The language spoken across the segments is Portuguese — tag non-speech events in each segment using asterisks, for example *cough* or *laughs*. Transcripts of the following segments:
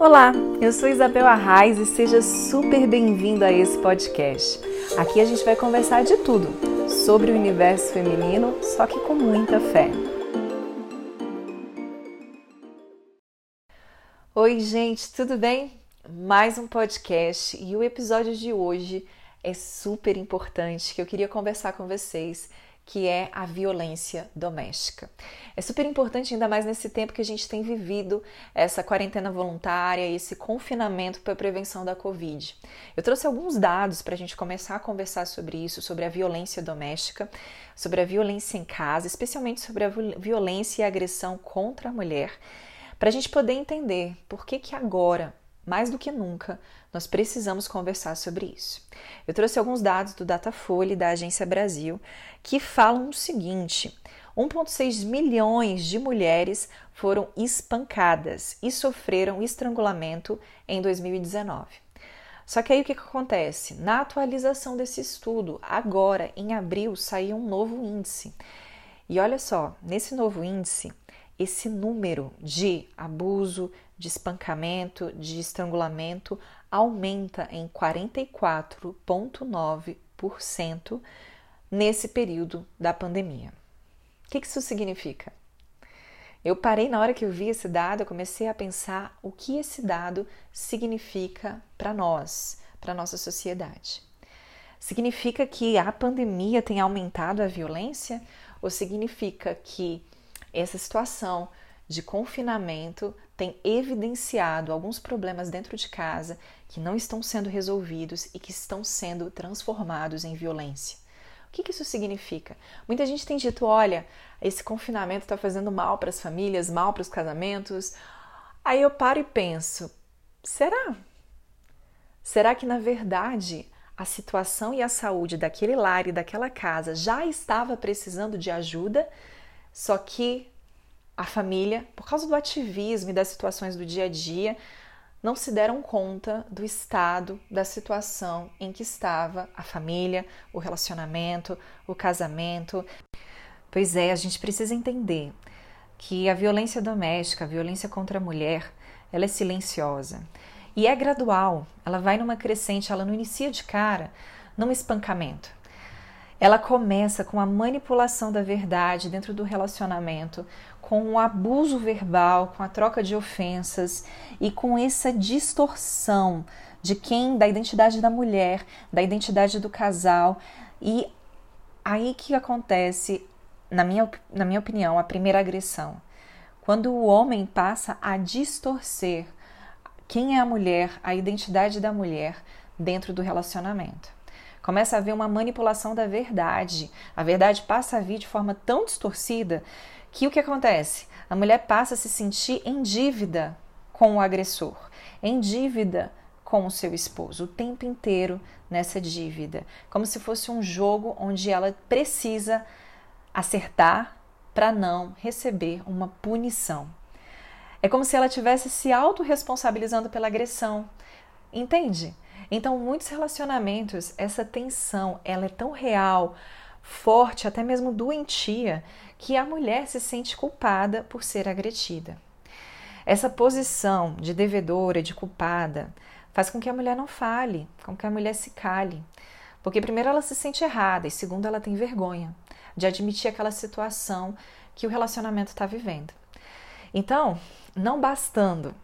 Olá, eu sou Isabel Arraes e seja super bem-vindo a esse podcast. Aqui a gente vai conversar de tudo sobre o universo feminino, só que com muita fé. Oi, gente, tudo bem? Mais um podcast e o episódio de hoje é super importante que eu queria conversar com vocês que é a violência doméstica. É super importante, ainda mais nesse tempo que a gente tem vivido essa quarentena voluntária, esse confinamento para a prevenção da Covid. Eu trouxe alguns dados para a gente começar a conversar sobre isso, sobre a violência doméstica, sobre a violência em casa, especialmente sobre a violência e a agressão contra a mulher, para a gente poder entender por que, que agora, mais do que nunca, nós precisamos conversar sobre isso. Eu trouxe alguns dados do Datafolha da Agência Brasil que falam o seguinte: 1,6 milhões de mulheres foram espancadas e sofreram estrangulamento em 2019. Só que aí o que, que acontece? Na atualização desse estudo, agora em abril, saiu um novo índice. E olha só, nesse novo índice, esse número de abuso, de espancamento, de estrangulamento aumenta em 44,9% nesse período da pandemia. O que isso significa? Eu parei na hora que eu vi esse dado, eu comecei a pensar o que esse dado significa para nós, para nossa sociedade. Significa que a pandemia tem aumentado a violência ou significa que essa situação de confinamento tem evidenciado alguns problemas dentro de casa que não estão sendo resolvidos e que estão sendo transformados em violência. O que, isso significa? Muita gente tem dito: olha, esse confinamento está fazendo mal para as famílias, mal para os casamentos. Aí eu paro e penso: será? Será que na verdade a situação e a saúde daquele lar e daquela casa já estava precisando de ajuda, só que a família, por causa do ativismo e das situações do dia a dia, não se deram conta do estado, da situação em que estava a família, o relacionamento, o casamento. Pois é, a gente precisa entender que a violência doméstica, a violência contra a mulher, ela é silenciosa e é gradual. Ela vai numa crescente, ela não inicia de cara num espancamento. Ela começa com a manipulação da verdade dentro do relacionamento, com o abuso verbal, com a troca de ofensas e com essa distorção de quem, da identidade da mulher, da identidade do casal. E aí que acontece, na minha, na minha opinião, a primeira agressão. Quando o homem passa a distorcer quem é a mulher, a identidade da mulher dentro do relacionamento. Começa a haver uma manipulação da verdade. A verdade passa a vir de forma tão distorcida que o que acontece? A mulher passa a se sentir em dívida com o agressor, em dívida com o seu esposo, o tempo inteiro nessa dívida, como se fosse um jogo onde ela precisa acertar para não receber uma punição. É como se ela estivesse se autorresponsabilizando pela agressão. Entende? Então, muitos relacionamentos, essa tensão, ela é tão real, forte, até mesmo doentia, que a mulher se sente culpada por ser agredida. Essa posição de devedora, de culpada, faz com que a mulher não fale, com que a mulher se cale. Porque, primeiro, ela se sente errada e, segundo, ela tem vergonha de admitir aquela situação que o relacionamento está vivendo. Então, não bastando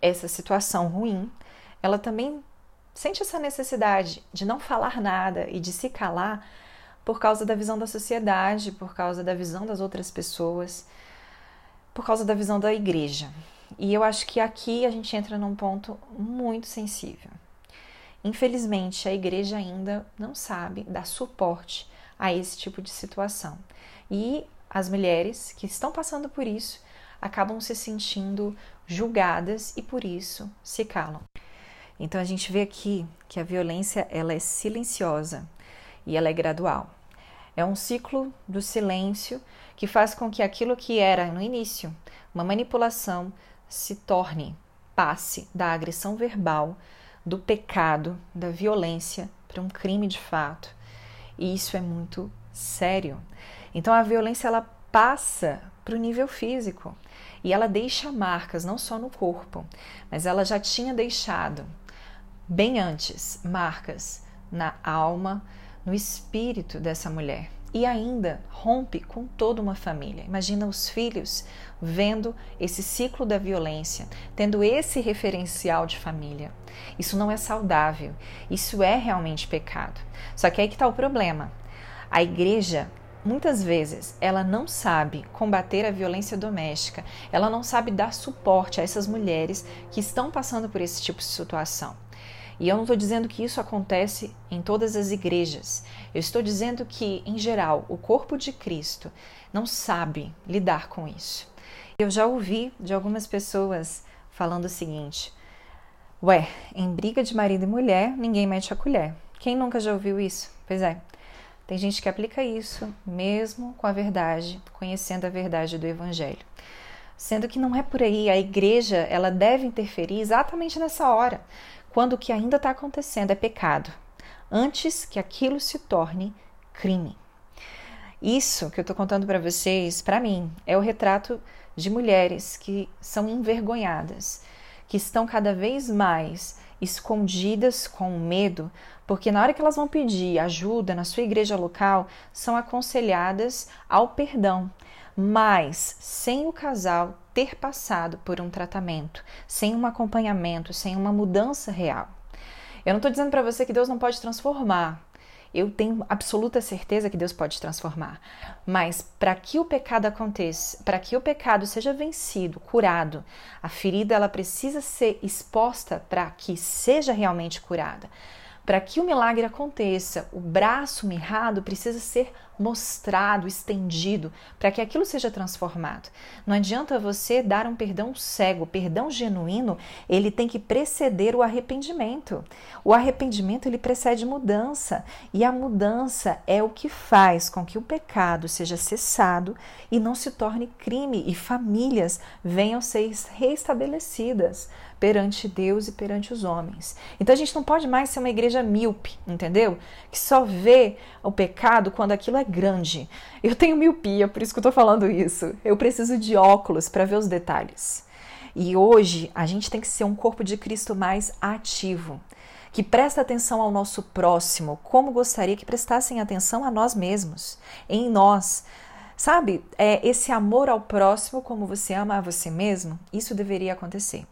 essa situação ruim, ela também sente essa necessidade de não falar nada e de se calar por causa da visão da sociedade, por causa da visão das outras pessoas, por causa da visão da igreja. E eu acho que aqui a gente entra num ponto muito sensível. Infelizmente, a igreja ainda não sabe dar suporte a esse tipo de situação. E as mulheres que estão passando por isso acabam se sentindo julgadas e por isso se calam. Então a gente vê aqui que a violência ela é silenciosa e ela é gradual. É um ciclo do silêncio que faz com que aquilo que era no início uma manipulação se torne, passe da agressão verbal, do pecado, da violência para um crime de fato. E isso é muito sério. Então a violência ela passa para o nível físico. E ela deixa marcas não só no corpo, mas ela já tinha deixado bem antes marcas na alma, no espírito dessa mulher e ainda rompe com toda uma família. Imagina os filhos vendo esse ciclo da violência, tendo esse referencial de família. Isso não é saudável, isso é realmente pecado. Só que aí que está o problema. A igreja muitas vezes ela não sabe combater a violência doméstica, ela não sabe dar suporte a essas mulheres que estão passando por esse tipo de situação. E eu não estou dizendo que isso acontece em todas as igrejas. Eu estou dizendo que, em geral, o corpo de Cristo não sabe lidar com isso. Eu já ouvi de algumas pessoas falando o seguinte: Ué, em briga de marido e mulher, ninguém mete a colher. Quem nunca já ouviu isso? Pois é. Tem gente que aplica isso mesmo com a verdade, conhecendo a verdade do evangelho. Sendo que não é por aí, a igreja, ela deve interferir exatamente nessa hora, quando o que ainda está acontecendo é pecado, antes que aquilo se torne crime. Isso que eu estou contando para vocês, para mim, é o retrato de mulheres que são envergonhadas, que estão cada vez mais escondidas com medo, porque na hora que elas vão pedir ajuda na sua igreja local, são aconselhadas ao perdão, mas sem o casal ter passado por um tratamento, sem um acompanhamento, sem uma mudança real. Eu não estou dizendo para você que Deus não pode transformar. Eu tenho absoluta certeza que Deus pode transformar. Mas para que o pecado aconteça, para que o pecado seja vencido, curado, a ferida ela precisa ser exposta para que seja realmente curada. Para que o milagre aconteça, o braço mirrado precisa ser mostrado, estendido, para que aquilo seja transformado. Não adianta você dar um perdão cego, perdão genuíno, ele tem que preceder o arrependimento. O arrependimento ele precede mudança, e a mudança é o que faz com que o pecado seja cessado e não se torne crime e famílias venham ser restabelecidas perante Deus e perante os homens. Então a gente não pode mais ser uma igreja míope, entendeu? Que só vê o pecado quando aquilo é grande. Eu tenho miopia, por isso que eu tô falando isso. Eu preciso de óculos para ver os detalhes. E hoje a gente tem que ser um corpo de Cristo mais ativo, que presta atenção ao nosso próximo, como gostaria que prestassem atenção a nós mesmos, em nós. Sabe, é esse amor ao próximo como você ama a você mesmo, isso deveria acontecer.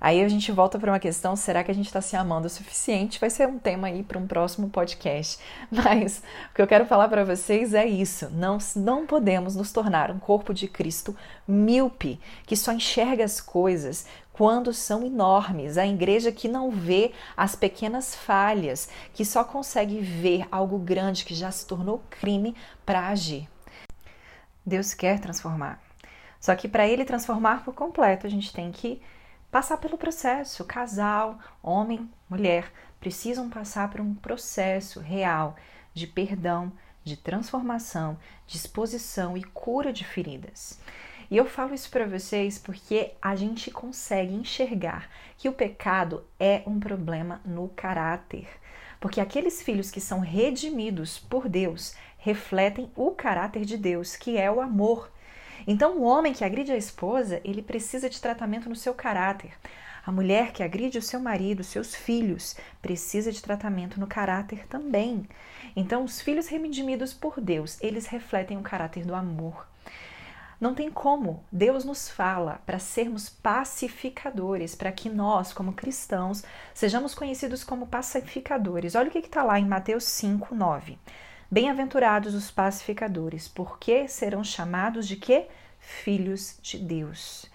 Aí a gente volta para uma questão: será que a gente está se amando o suficiente? Vai ser um tema aí para um próximo podcast. *laughs* Mas o que eu quero falar para vocês é isso: não, não podemos nos tornar um corpo de Cristo míope, que só enxerga as coisas quando são enormes. A igreja que não vê as pequenas falhas, que só consegue ver algo grande que já se tornou crime para agir. Deus quer transformar. Só que para ele transformar por completo, a gente tem que passar pelo processo. Casal, homem, mulher, precisam passar por um processo real de perdão, de transformação, de exposição e cura de feridas. E eu falo isso para vocês porque a gente consegue enxergar que o pecado é um problema no caráter. Porque aqueles filhos que são redimidos por Deus refletem o caráter de Deus, que é o amor. Então, o homem que agride a esposa, ele precisa de tratamento no seu caráter. A mulher que agride o seu marido, seus filhos, precisa de tratamento no caráter também. Então, os filhos redimidos por Deus, eles refletem o caráter do amor. Não tem como. Deus nos fala para sermos pacificadores, para que nós, como cristãos, sejamos conhecidos como pacificadores. Olha o que está lá em Mateus 5, 9. Bem-aventurados os pacificadores, porque serão chamados de quê? Filhos de Deus.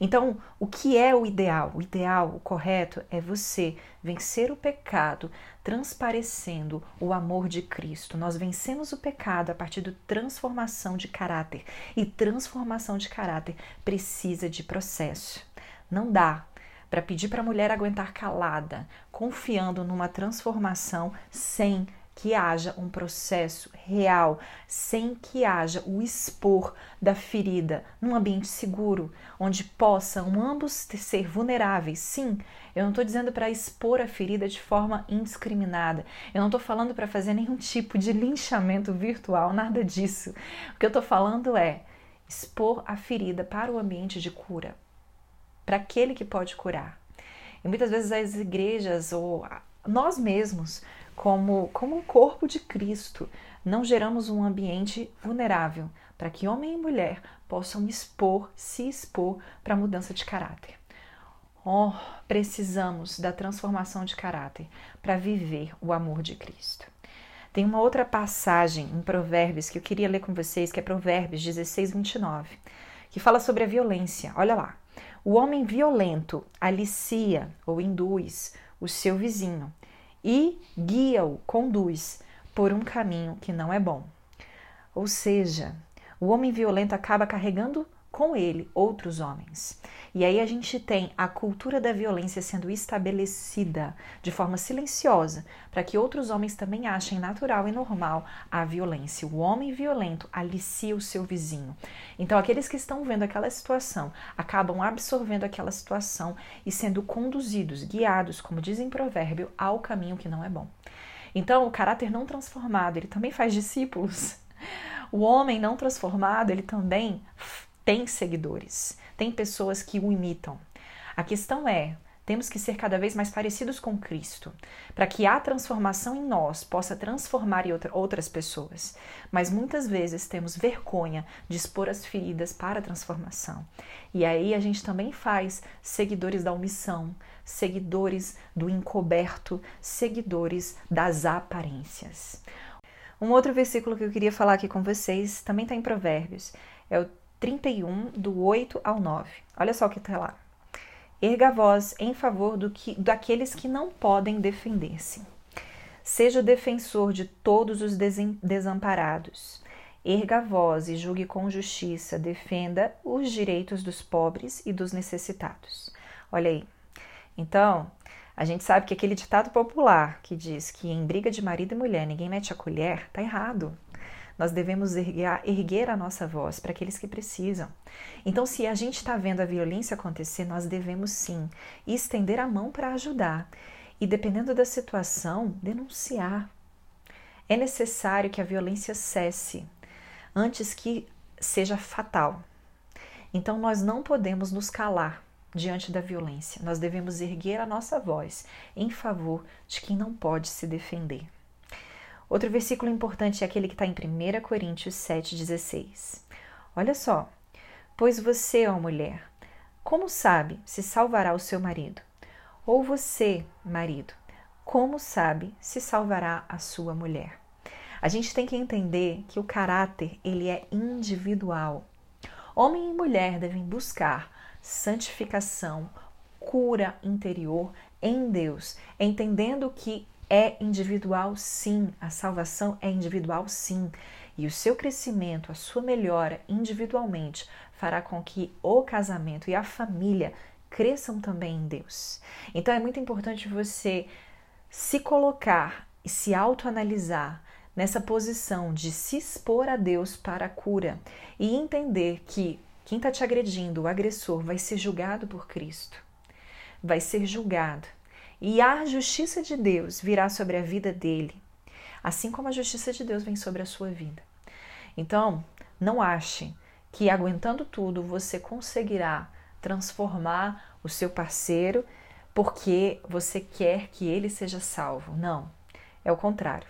Então, o que é o ideal? O ideal, o correto, é você vencer o pecado transparecendo o amor de Cristo. Nós vencemos o pecado a partir da transformação de caráter. E transformação de caráter precisa de processo. Não dá para pedir para a mulher aguentar calada, confiando numa transformação sem que haja um processo real, sem que haja o expor da ferida num ambiente seguro, onde possam ambos ser vulneráveis. Sim, eu não estou dizendo para expor a ferida de forma indiscriminada, eu não estou falando para fazer nenhum tipo de linchamento virtual, nada disso. O que eu estou falando é expor a ferida para o ambiente de cura, para aquele que pode curar. E muitas vezes as igrejas ou nós mesmos, como, como um corpo de Cristo, não geramos um ambiente vulnerável para que homem e mulher possam expor, se expor para a mudança de caráter. Oh, precisamos da transformação de caráter para viver o amor de Cristo. Tem uma outra passagem em Provérbios que eu queria ler com vocês, que é Provérbios 16, 29, que fala sobre a violência. Olha lá. O homem violento alicia ou induz o seu vizinho e guia-o, conduz por um caminho que não é bom. Ou seja, o homem violento acaba carregando com ele outros homens. E aí a gente tem a cultura da violência sendo estabelecida de forma silenciosa, para que outros homens também achem natural e normal a violência. O homem violento alicia o seu vizinho. Então, aqueles que estão vendo aquela situação acabam absorvendo aquela situação e sendo conduzidos, guiados, como diz em provérbio, ao caminho que não é bom. Então, o caráter não transformado, ele também faz discípulos. *laughs* O homem não transformado, ele também tem seguidores, tem pessoas que o imitam. A questão é, temos que ser cada vez mais parecidos com Cristo, para que a transformação em nós possa transformar outras pessoas. Mas muitas vezes temos vergonha de expor as feridas para a transformação. E aí a gente também faz seguidores da omissão, seguidores do encoberto, seguidores das aparências. Um outro versículo que eu queria falar aqui com vocês também está em Provérbios. É o 31, do 8 ao 9. Olha só o que está lá. Erga a voz em favor do que, daqueles que não podem defender-se. Seja o defensor de todos os desamparados. Erga a voz e julgue com justiça, defenda os direitos dos pobres e dos necessitados. Olha aí. Então, a gente sabe que aquele ditado popular que diz que em briga de marido e mulher ninguém mete a colher, tá errado. Nós devemos erguer, erguer a nossa voz para aqueles que precisam. Então, se a gente está vendo a violência acontecer, nós devemos sim estender a mão para ajudar e, dependendo da situação, denunciar. É necessário que a violência cesse antes que seja fatal. Então, nós não podemos nos calar diante da violência. Nós devemos erguer a nossa voz em favor de quem não pode se defender. Outro versículo importante é aquele que está em 1 Coríntios 7,16. Olha só. Pois você, ó mulher, como sabe se salvará o seu marido? Ou você, marido, como sabe se salvará a sua mulher? A gente tem que entender que o caráter ele é individual. Homem e mulher devem buscar santificação, cura interior em Deus, entendendo que é individual sim, a salvação é individual sim, e o seu crescimento, a sua melhora individualmente fará com que o casamento e a família cresçam também em Deus. Então é muito importante você se colocar e se autoanalisar nessa posição de se expor a Deus para a cura e entender que quem está te agredindo, o agressor, vai ser julgado por Cristo. Vai ser julgado e a justiça de Deus virá sobre a vida dele, assim como a justiça de Deus vem sobre a sua vida. Então, não ache que aguentando tudo você conseguirá transformar o seu parceiro porque você quer que ele seja salvo. Não, é o contrário.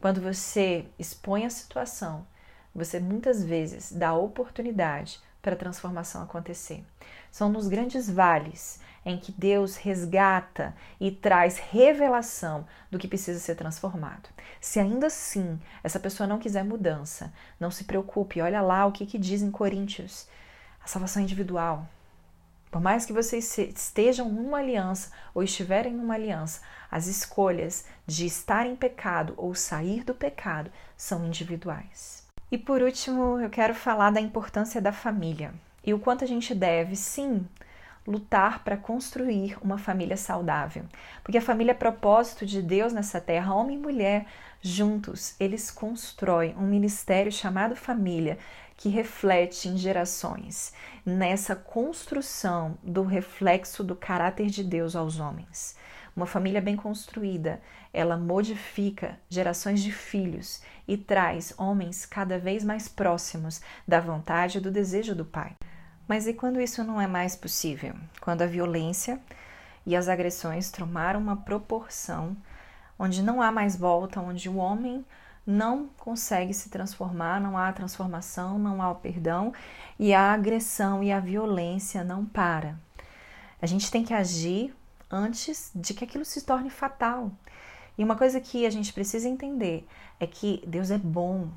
Quando você expõe a situação, você muitas vezes dá oportunidade para a transformação acontecer. São nos grandes vales em que Deus resgata e traz revelação do que precisa ser transformado. Se ainda assim essa pessoa não quiser mudança, não se preocupe, olha lá o que, que diz em Coríntios: a salvação é individual. Por mais que vocês estejam numa aliança ou estiverem numa aliança, as escolhas de estar em pecado ou sair do pecado são individuais. E por último, eu quero falar da importância da família e o quanto a gente deve, sim, lutar para construir uma família saudável. Porque a família é propósito de Deus nessa terra, homem e mulher juntos, eles constroem um ministério chamado família que reflete em gerações nessa construção do reflexo do caráter de Deus aos homens. Uma família bem construída, ela modifica gerações de filhos e traz homens cada vez mais próximos da vontade e do desejo do pai. Mas e quando isso não é mais possível? Quando a violência e as agressões tomaram uma proporção onde não há mais volta, onde o homem não consegue se transformar, não há transformação, não há o perdão e a agressão e a violência não para. A gente tem que agir antes de que aquilo se torne fatal. E uma coisa que a gente precisa entender é que Deus é bom.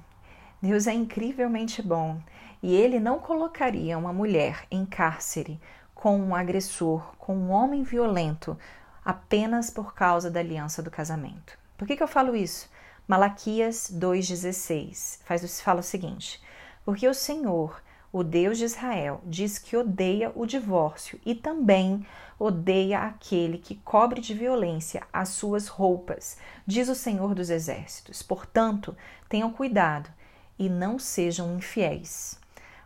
Deus é incrivelmente bom e ele não colocaria uma mulher em cárcere com um agressor, com um homem violento, apenas por causa da aliança do casamento. Por que, que eu falo isso? Malaquias 2,16 faz, fala o seguinte: Porque o Senhor, o Deus de Israel, diz que odeia o divórcio e também odeia aquele que cobre de violência as suas roupas, diz o Senhor dos Exércitos. Portanto, tenham cuidado e não sejam infiéis.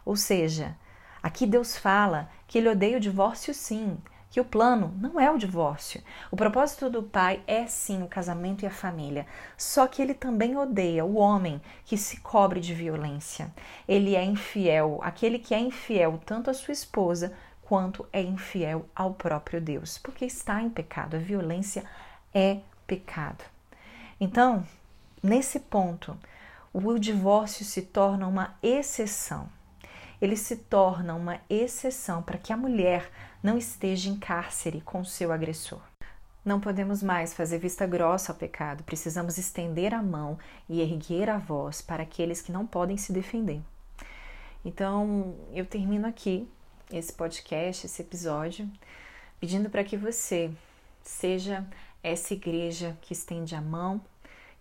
Ou seja, aqui Deus fala que ele odeia o divórcio sim, que o plano não é o divórcio. O propósito do pai é sim o casamento e a família. Só que ele também odeia o homem que se cobre de violência. Ele é infiel, aquele que é infiel tanto à sua esposa quanto é infiel ao próprio Deus, porque está em pecado. A violência é pecado. Então, nesse ponto, o divórcio se torna uma exceção ele se torna uma exceção para que a mulher não esteja em cárcere com seu agressor. Não podemos mais fazer vista grossa ao pecado, precisamos estender a mão e erguer a voz para aqueles que não podem se defender. Então, eu termino aqui esse podcast, esse episódio, pedindo para que você seja essa igreja que estende a mão,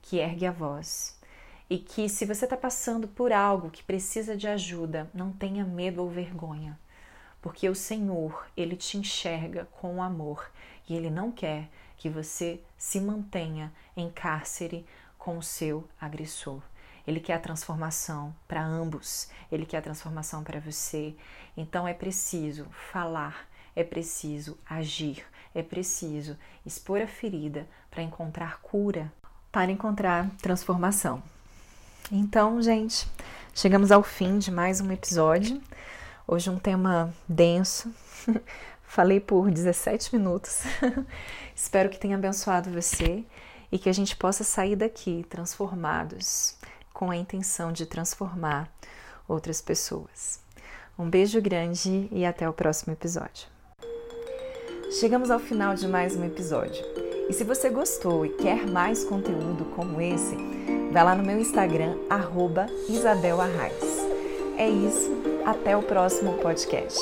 que ergue a voz e que se você está passando por algo que precisa de ajuda, não tenha medo ou vergonha, porque o Senhor, Ele te enxerga com amor e Ele não quer que você se mantenha em cárcere com o seu agressor. Ele quer a transformação para ambos, ele quer a transformação para você. Então é preciso falar, é preciso agir, é preciso expor a ferida para encontrar cura, para encontrar transformação. Então, gente, chegamos ao fim de mais um episódio. Hoje um tema denso. *laughs* Falei por 17 minutos. *laughs* Espero que tenha abençoado você e que a gente possa sair daqui transformados, com a intenção de transformar outras pessoas. Um beijo grande e até o próximo episódio. Chegamos ao final de mais um episódio. E se você gostou e quer mais conteúdo como esse, Vai lá no meu Instagram, arroba Isabel Arraes. É isso, até o próximo podcast.